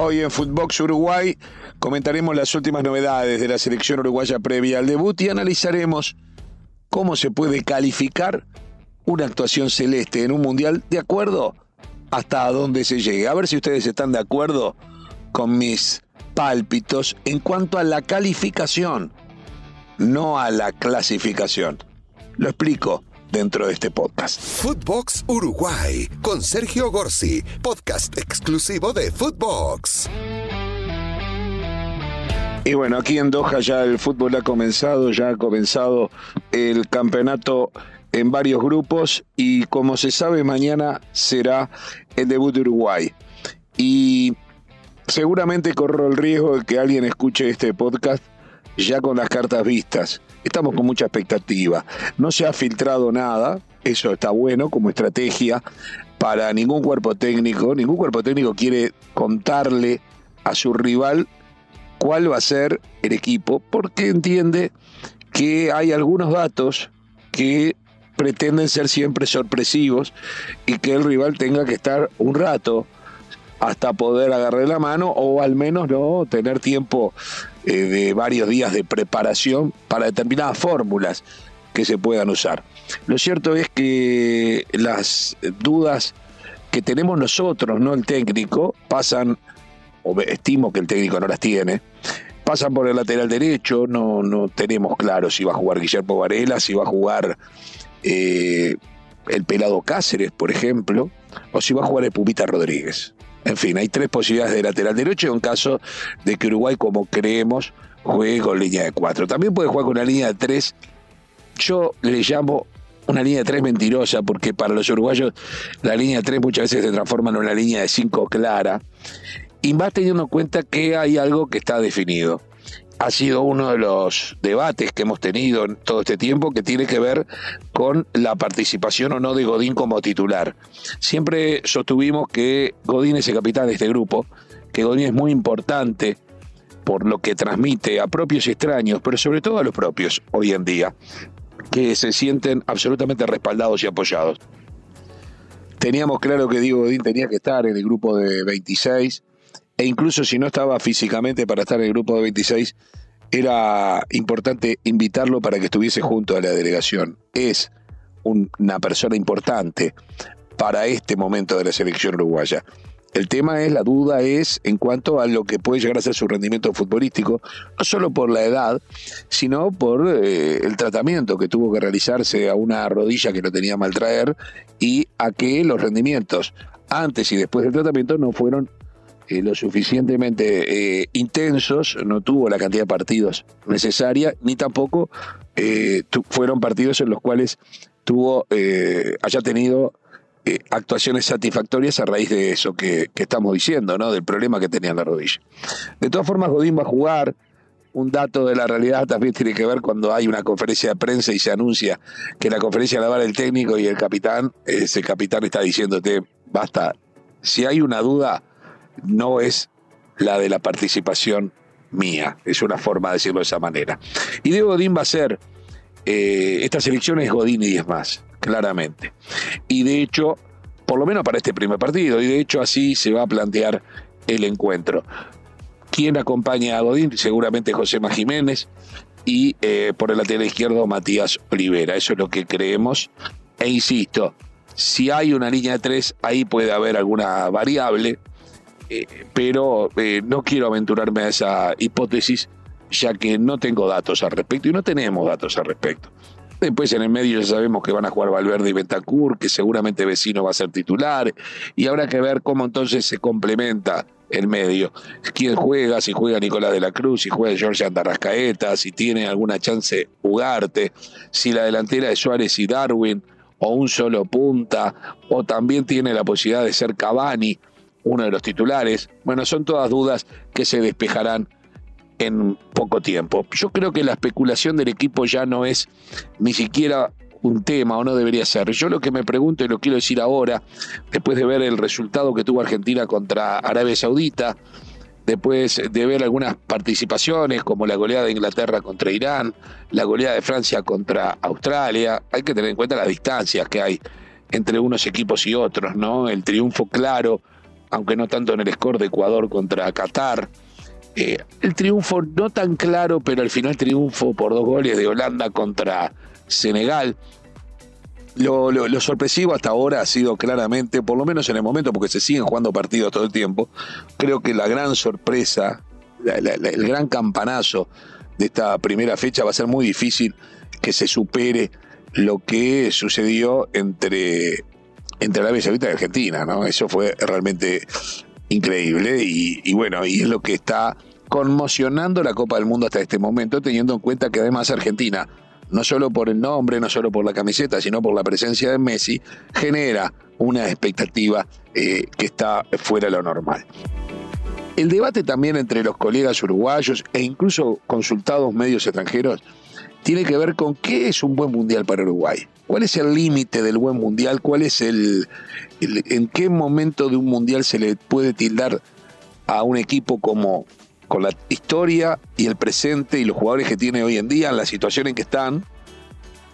Hoy en Footbox Uruguay comentaremos las últimas novedades de la selección uruguaya previa al debut y analizaremos cómo se puede calificar una actuación celeste en un mundial de acuerdo hasta dónde se llegue. A ver si ustedes están de acuerdo con mis pálpitos en cuanto a la calificación, no a la clasificación. Lo explico dentro de este podcast. Footbox Uruguay con Sergio Gorsi, podcast exclusivo de Footbox. Y bueno, aquí en Doha ya el fútbol ha comenzado, ya ha comenzado el campeonato en varios grupos y como se sabe mañana será el debut de Uruguay. Y seguramente corro el riesgo de que alguien escuche este podcast ya con las cartas vistas. Estamos con mucha expectativa. No se ha filtrado nada, eso está bueno como estrategia para ningún cuerpo técnico. Ningún cuerpo técnico quiere contarle a su rival cuál va a ser el equipo, porque entiende que hay algunos datos que pretenden ser siempre sorpresivos y que el rival tenga que estar un rato hasta poder agarrar la mano o al menos no tener tiempo eh, de varios días de preparación para determinadas fórmulas que se puedan usar. Lo cierto es que las dudas que tenemos nosotros, no el técnico, pasan, o estimo que el técnico no las tiene, pasan por el lateral derecho, no, no tenemos claro si va a jugar Guillermo Varela, si va a jugar eh, el pelado Cáceres, por ejemplo, o si va a jugar el Pupita Rodríguez. En fin, hay tres posibilidades de lateral derecho en caso de que Uruguay, como creemos, juegue con línea de cuatro. También puede jugar con una línea de tres. Yo le llamo una línea de tres mentirosa, porque para los uruguayos la línea de tres muchas veces se transforma en una línea de cinco clara. Y más teniendo en cuenta que hay algo que está definido ha sido uno de los debates que hemos tenido en todo este tiempo que tiene que ver con la participación o no de Godín como titular. Siempre sostuvimos que Godín es el capitán de este grupo, que Godín es muy importante por lo que transmite a propios y extraños, pero sobre todo a los propios hoy en día, que se sienten absolutamente respaldados y apoyados. Teníamos claro que Diego Godín tenía que estar en el grupo de 26, e incluso si no estaba físicamente para estar en el grupo de 26, era importante invitarlo para que estuviese junto a la delegación. Es una persona importante para este momento de la selección uruguaya. El tema es, la duda es en cuanto a lo que puede llegar a ser su rendimiento futbolístico, no solo por la edad, sino por eh, el tratamiento que tuvo que realizarse a una rodilla que no tenía mal traer y a que los rendimientos antes y después del tratamiento no fueron eh, lo suficientemente eh, intensos, no tuvo la cantidad de partidos necesaria, ni tampoco eh, fueron partidos en los cuales tuvo, haya tenido actuaciones satisfactorias a raíz de eso que, estamos diciendo, ¿no? del problema que tenía en la rodilla. De todas formas, Godín va a jugar. Un dato de la realidad también tiene que ver cuando hay una conferencia de prensa y se anuncia que la conferencia la va el técnico y el capitán, ese capitán está diciéndote, basta, si hay una duda, no es la de la participación mía, es una forma de decirlo de esa manera. Y Diego Godín va a ser, eh, esta selección es Godín y 10 más, claramente. Y de hecho, por lo menos para este primer partido, y de hecho así se va a plantear el encuentro. ¿Quién acompaña a Godín? Seguramente José Jiménez y eh, por el lateral izquierdo Matías Olivera. Eso es lo que creemos. E insisto, si hay una línea de tres, ahí puede haber alguna variable eh, pero eh, no quiero aventurarme a esa hipótesis ya que no tengo datos al respecto y no tenemos datos al respecto. Después en el medio ya sabemos que van a jugar Valverde y Bentancur, que seguramente Vecino va a ser titular, y habrá que ver cómo entonces se complementa el medio. ¿Quién juega? Si juega Nicolás de la Cruz, si juega George Andarrascaeta, si tiene alguna chance Ugarte, si la delantera de Suárez y Darwin, o un solo punta, o también tiene la posibilidad de ser Cavani uno de los titulares. Bueno, son todas dudas que se despejarán en poco tiempo. Yo creo que la especulación del equipo ya no es ni siquiera un tema o no debería ser. Yo lo que me pregunto y lo quiero decir ahora, después de ver el resultado que tuvo Argentina contra Arabia Saudita, después de ver algunas participaciones como la goleada de Inglaterra contra Irán, la goleada de Francia contra Australia, hay que tener en cuenta las distancias que hay entre unos equipos y otros, ¿no? El triunfo claro aunque no tanto en el score de Ecuador contra Qatar. Eh, el triunfo no tan claro, pero al final triunfo por dos goles de Holanda contra Senegal. Lo, sorpresivo hasta ahora ha sido claramente, por lo menos en el momento, porque se siguen jugando partidos todo el tiempo, creo que la gran sorpresa, el gran campanazo de esta primera fecha va a ser muy difícil que se supere lo que sucedió entre, entre Arabia Saudita y Argentina, ¿no? Eso fue realmente increíble y, bueno, y es lo que está conmocionando la Copa del Mundo hasta este momento, teniendo en cuenta que además Argentina, no solo por el nombre, no solo por la camiseta, sino por la presencia de Messi, genera una expectativa eh, que está fuera de lo normal. El debate también entre los colegas uruguayos e incluso consultados medios extranjeros tiene que ver con qué es un buen mundial para Uruguay. ¿Cuál es el límite del buen mundial? ¿Cuál es el, en qué momento de un mundial se le puede tildar a un equipo como con la historia y el presente y los jugadores que tiene hoy en día, en la situación en que están,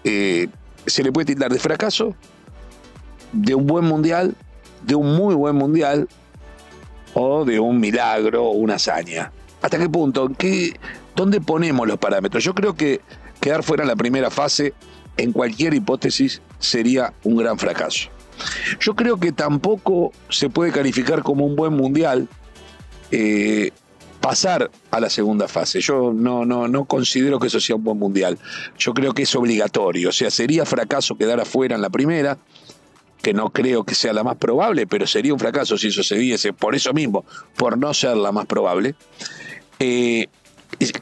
eh, se le puede tildar de fracaso, de un buen mundial, de un muy buen mundial o de un milagro o una hazaña. ¿Hasta qué punto? ¿Qué, ¿Dónde ponemos los parámetros? Yo creo que quedar fuera en la primera fase, en cualquier hipótesis, sería un gran fracaso. Yo creo que tampoco se puede calificar como un buen mundial eh, pasar a la segunda fase. Yo no, no, no considero que eso sea un buen mundial. Yo creo que es obligatorio. O sea, sería fracaso quedar afuera en la primera, que no creo que sea la más probable, pero sería un fracaso si eso se diese por eso mismo, por no ser la más probable. Eh,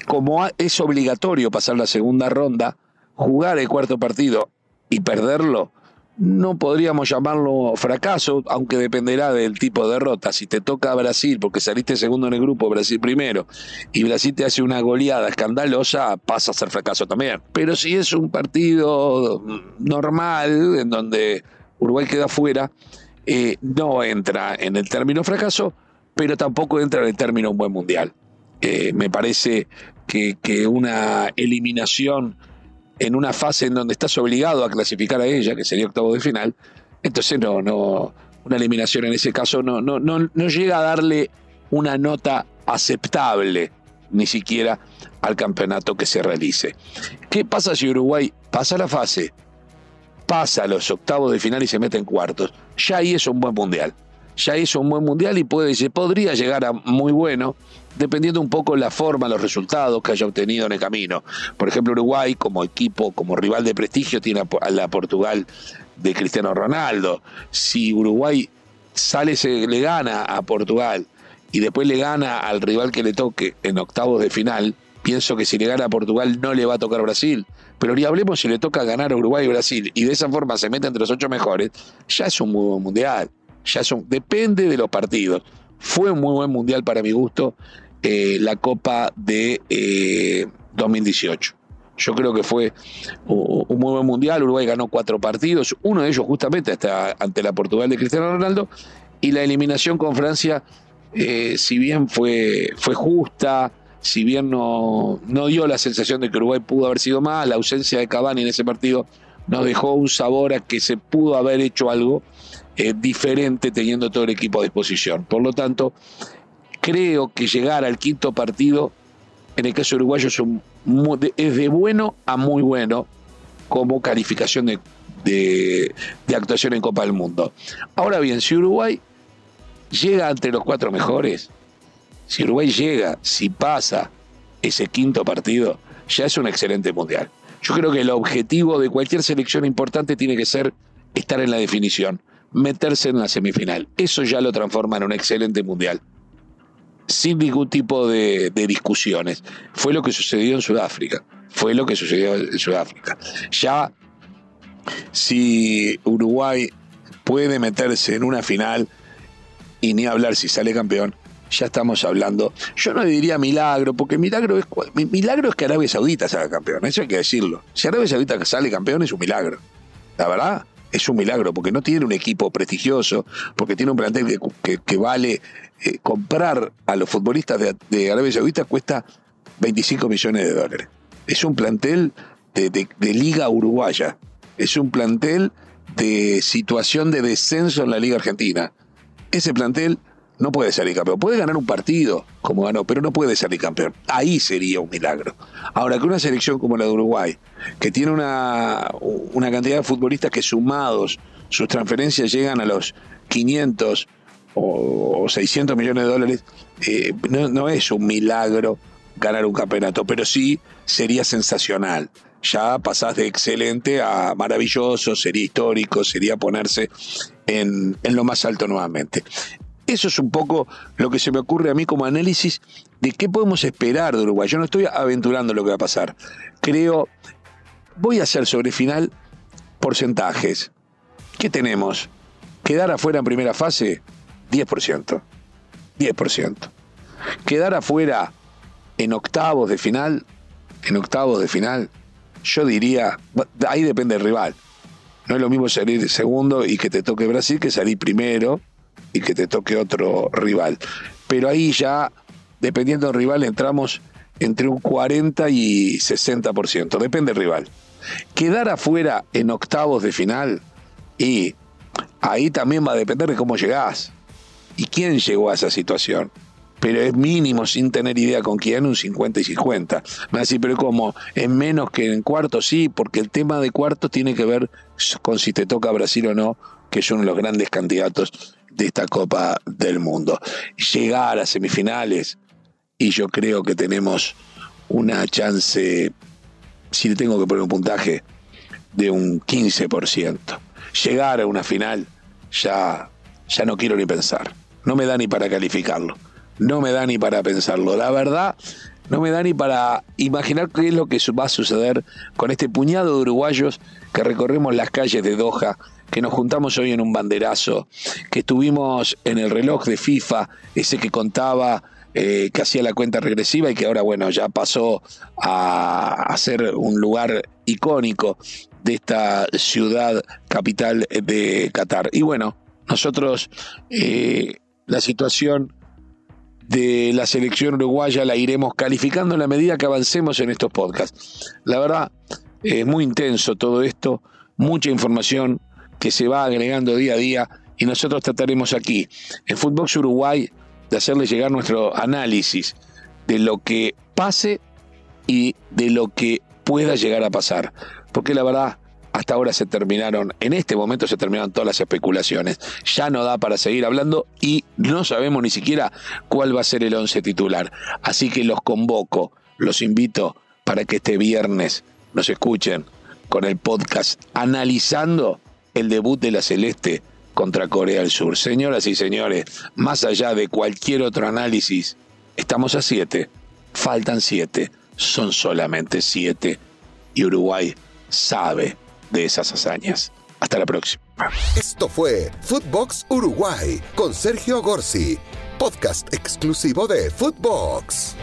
como es obligatorio pasar la segunda ronda, jugar el cuarto partido y perderlo, no podríamos llamarlo fracaso, aunque dependerá del tipo de derrota. Si te toca a Brasil, porque saliste segundo en el grupo, Brasil primero, y Brasil te hace una goleada escandalosa, pasa a ser fracaso también. Pero si es un partido normal, en donde Uruguay queda fuera, eh, no entra en el término fracaso, pero tampoco entra en el término un buen mundial. Me parece que, una eliminación en una fase en donde estás obligado a clasificar a ella, que sería octavo de final, entonces no, no, una eliminación en ese caso no, no, no, no llega a darle una nota aceptable, ni siquiera al campeonato que se realice. ¿Qué pasa si Uruguay pasa la fase, pasa a los octavos de final y se mete en cuartos? Ya ahí es un buen mundial ya hizo un buen mundial y puede, se podría llegar a muy bueno, dependiendo un poco la forma, los resultados que haya obtenido en el camino. Por ejemplo, Uruguay como equipo, como rival de prestigio, tiene a la Portugal de Cristiano Ronaldo. Si Uruguay sale, se le gana a Portugal y después le gana al rival que le toque en octavos de final, pienso que si le gana a Portugal no le va a tocar Brasil. Pero ni hablemos si le toca ganar a Uruguay y Brasil y de esa forma se mete entre los ocho mejores, ya es un mundial ya son, depende de los partidos. Fue un muy buen mundial para mi gusto eh, la Copa de 2018. Eh, Yo creo que fue un muy buen mundial. Uruguay ganó cuatro partidos, uno de ellos justamente hasta ante la Portugal de Cristiano Ronaldo. Y la eliminación con Francia, eh, si bien fue, fue justa, si bien no, no dio la sensación de que Uruguay pudo haber sido más, la ausencia de Cavani en ese partido nos dejó un sabor a que se pudo haber hecho algo eh, diferente teniendo todo el equipo a disposición. Por lo tanto, creo que llegar al quinto partido, en el caso uruguayo, es, es de bueno a muy bueno como calificación de, de, actuación en Copa del Mundo. Ahora bien, si Uruguay llega entre los cuatro mejores, si Uruguay llega, si pasa ese quinto partido, ya es un excelente mundial. Yo creo que el objetivo de cualquier selección importante tiene que ser estar en la definición meterse en la semifinal. Eso ya lo transforma en un excelente mundial. Sin ningún tipo de, discusiones. Fue lo que sucedió en Sudáfrica. Fue lo que sucedió en Sudáfrica. Ya, si Uruguay puede meterse en una final y ni hablar si sale campeón, ya estamos hablando. Yo no diría milagro, porque milagro es, milagro es que Arabia Saudita salga campeón, eso hay que decirlo. Si Arabia Saudita sale campeón es un milagro. La verdad, es un milagro, porque no tiene un equipo prestigioso, porque tiene un plantel que, vale eh, comprar a los futbolistas de, Arabia Saudita cuesta 25 millones de dólares. Es un plantel de, liga uruguaya, es un plantel de situación de descenso en la liga argentina. Ese plantel no puede salir campeón. Puede ganar un partido, como ganó, pero no puede salir campeón. Ahí sería un milagro. Ahora, que una selección como la de Uruguay, que tiene una, una cantidad de futbolistas que sumados, sus transferencias llegan a los 500 o, 600 millones de dólares, eh, no, es un milagro ganar un campeonato, pero sí sería sensacional ya pasás de excelente a maravilloso, sería histórico, sería ponerse en, en, lo más alto nuevamente. Eso es un poco lo que se me ocurre a mí como análisis de qué podemos esperar de Uruguay. Yo no estoy aventurando lo que va a pasar. Creo, voy a hacer sobre final porcentajes. ¿Qué tenemos? Quedar afuera en primera fase, 10%. 10%. Quedar afuera en octavos de final, en octavos de final, yo diría, ahí depende del rival. No es lo mismo salir segundo y que te toque Brasil que salir primero y que te toque otro rival. Pero ahí ya, dependiendo del rival, entramos entre un 40 y 60%, depende del rival. Quedar afuera en octavos de final y ahí también va a depender de cómo llegás y quién llegó a esa situación. Pero es mínimo, sin tener idea con quién, un 50 y 50. Me decir, pero como es menos que en cuartos, sí, porque el tema de cuartos tiene que ver con si te toca Brasil o no, que es uno de los grandes candidatos de esta Copa del Mundo. Llegar a semifinales, y yo creo que tenemos una chance, si le tengo que poner un puntaje, de un 15%. Llegar a una final, ya, ya no quiero ni pensar. No me da ni para calificarlo. No me da ni para pensarlo. La verdad, no me da ni para imaginar qué es lo que va a suceder con este puñado de uruguayos que recorremos las calles de Doha que nos juntamos hoy en un banderazo, que estuvimos en el reloj de FIFA, ese que contaba eh, que hacía la cuenta regresiva y que ahora, bueno, ya pasó a, ser un lugar icónico de esta ciudad capital de Qatar. Y bueno, nosotros eh, la situación de la selección uruguaya la iremos calificando en la medida que avancemos en estos podcasts. La verdad, es muy intenso todo esto, mucha información, que se va agregando día a día y nosotros trataremos aquí, en Footbox Uruguay, de hacerle llegar nuestro análisis de lo que pase y de lo que pueda llegar a pasar. Porque la verdad, hasta ahora se terminaron, en este momento se terminaron todas las especulaciones. Ya no da para seguir hablando y no sabemos ni siquiera cuál va a ser el once titular. Así que los convoco, los invito para que este viernes nos escuchen con el podcast analizando el debut de la Celeste contra Corea del Sur. Señoras y señores, más allá de cualquier otro análisis, estamos a siete, faltan siete, son solamente siete y Uruguay sabe de esas hazañas. Hasta la próxima. Esto fue Footbox Uruguay con Sergio Gorsi, podcast exclusivo de Footbox.